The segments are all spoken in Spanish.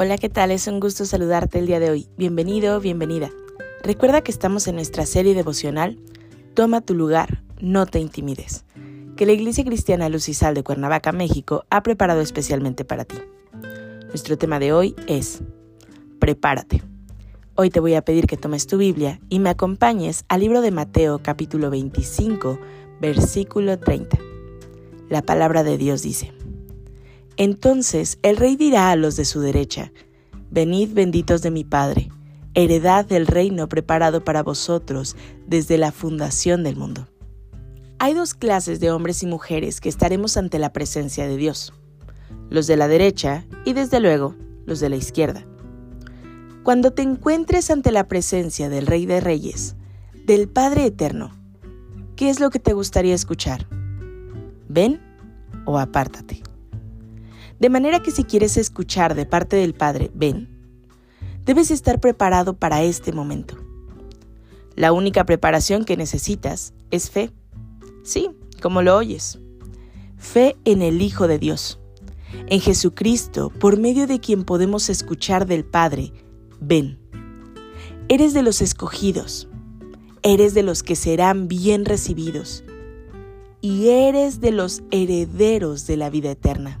Hola, ¿qué tal? Es un gusto saludarte el día de hoy. Bienvenido, bienvenida. Recuerda que estamos en nuestra serie devocional Toma tu lugar, no te intimides, que la Iglesia Cristiana Lucisal de Cuernavaca, México, ha preparado especialmente para ti. Nuestro tema de hoy es Prepárate. Hoy te voy a pedir que tomes tu Biblia y me acompañes al libro de Mateo capítulo 25, versículo 30. La palabra de Dios dice, entonces el rey dirá a los de su derecha, Venid benditos de mi Padre, heredad del reino preparado para vosotros desde la fundación del mundo. Hay dos clases de hombres y mujeres que estaremos ante la presencia de Dios, los de la derecha y desde luego los de la izquierda. Cuando te encuentres ante la presencia del Rey de Reyes, del Padre Eterno, ¿qué es lo que te gustaría escuchar? ¿Ven o apártate? De manera que si quieres escuchar de parte del Padre, ven, debes estar preparado para este momento. La única preparación que necesitas es fe. Sí, como lo oyes. Fe en el Hijo de Dios, en Jesucristo, por medio de quien podemos escuchar del Padre, ven. Eres de los escogidos, eres de los que serán bien recibidos y eres de los herederos de la vida eterna.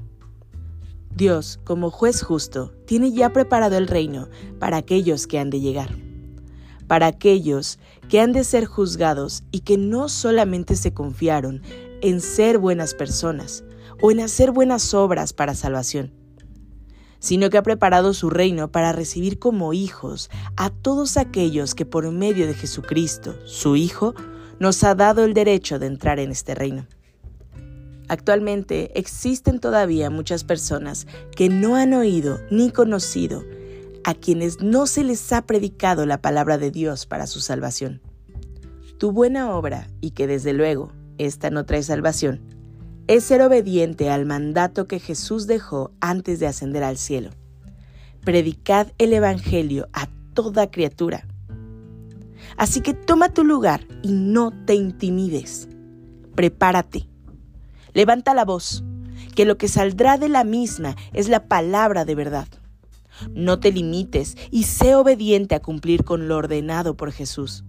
Dios, como juez justo, tiene ya preparado el reino para aquellos que han de llegar, para aquellos que han de ser juzgados y que no solamente se confiaron en ser buenas personas o en hacer buenas obras para salvación, sino que ha preparado su reino para recibir como hijos a todos aquellos que por medio de Jesucristo, su Hijo, nos ha dado el derecho de entrar en este reino. Actualmente existen todavía muchas personas que no han oído ni conocido a quienes no se les ha predicado la palabra de Dios para su salvación. Tu buena obra, y que desde luego esta no trae salvación, es ser obediente al mandato que Jesús dejó antes de ascender al cielo. Predicad el Evangelio a toda criatura. Así que toma tu lugar y no te intimides. Prepárate Levanta la voz, que lo que saldrá de la misma es la palabra de verdad. No te limites y sé obediente a cumplir con lo ordenado por Jesús,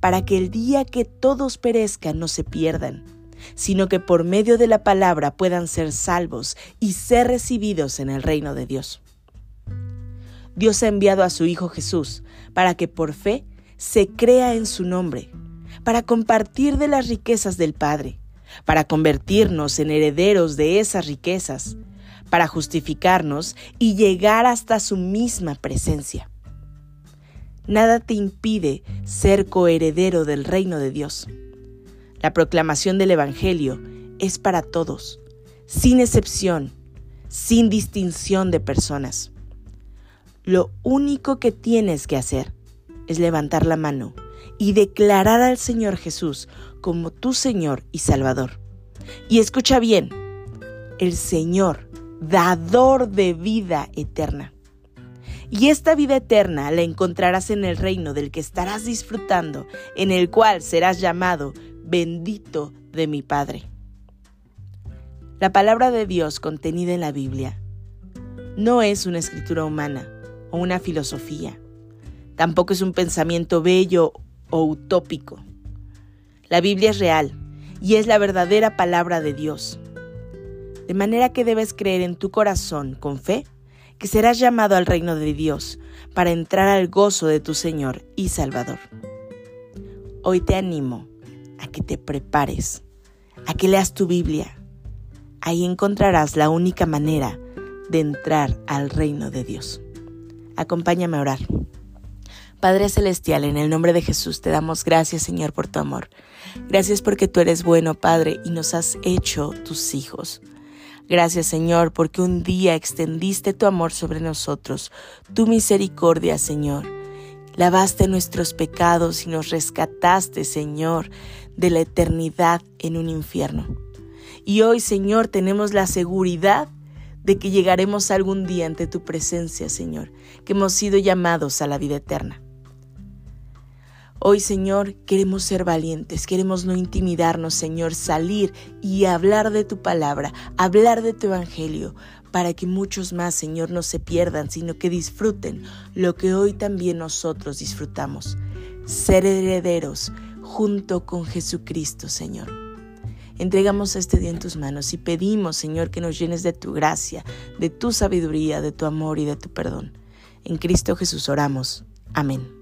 para que el día que todos perezcan no se pierdan, sino que por medio de la palabra puedan ser salvos y ser recibidos en el reino de Dios. Dios ha enviado a su Hijo Jesús para que por fe se crea en su nombre, para compartir de las riquezas del Padre para convertirnos en herederos de esas riquezas, para justificarnos y llegar hasta su misma presencia. Nada te impide ser coheredero del reino de Dios. La proclamación del Evangelio es para todos, sin excepción, sin distinción de personas. Lo único que tienes que hacer es levantar la mano y declarar al Señor Jesús como tu Señor y Salvador. Y escucha bien, el Señor, dador de vida eterna. Y esta vida eterna la encontrarás en el reino del que estarás disfrutando, en el cual serás llamado bendito de mi Padre. La palabra de Dios contenida en la Biblia no es una escritura humana o una filosofía. Tampoco es un pensamiento bello o utópico. La Biblia es real y es la verdadera palabra de Dios. De manera que debes creer en tu corazón con fe que serás llamado al reino de Dios para entrar al gozo de tu Señor y Salvador. Hoy te animo a que te prepares, a que leas tu Biblia. Ahí encontrarás la única manera de entrar al reino de Dios. Acompáñame a orar. Padre Celestial, en el nombre de Jesús te damos gracias, Señor, por tu amor. Gracias porque tú eres bueno, Padre, y nos has hecho tus hijos. Gracias Señor, porque un día extendiste tu amor sobre nosotros, tu misericordia Señor. Lavaste nuestros pecados y nos rescataste Señor de la eternidad en un infierno. Y hoy Señor tenemos la seguridad de que llegaremos algún día ante tu presencia Señor, que hemos sido llamados a la vida eterna. Hoy, Señor, queremos ser valientes, queremos no intimidarnos, Señor, salir y hablar de tu palabra, hablar de tu evangelio, para que muchos más, Señor, no se pierdan, sino que disfruten lo que hoy también nosotros disfrutamos, ser herederos junto con Jesucristo, Señor. Entregamos este día en tus manos y pedimos, Señor, que nos llenes de tu gracia, de tu sabiduría, de tu amor y de tu perdón. En Cristo Jesús oramos. Amén.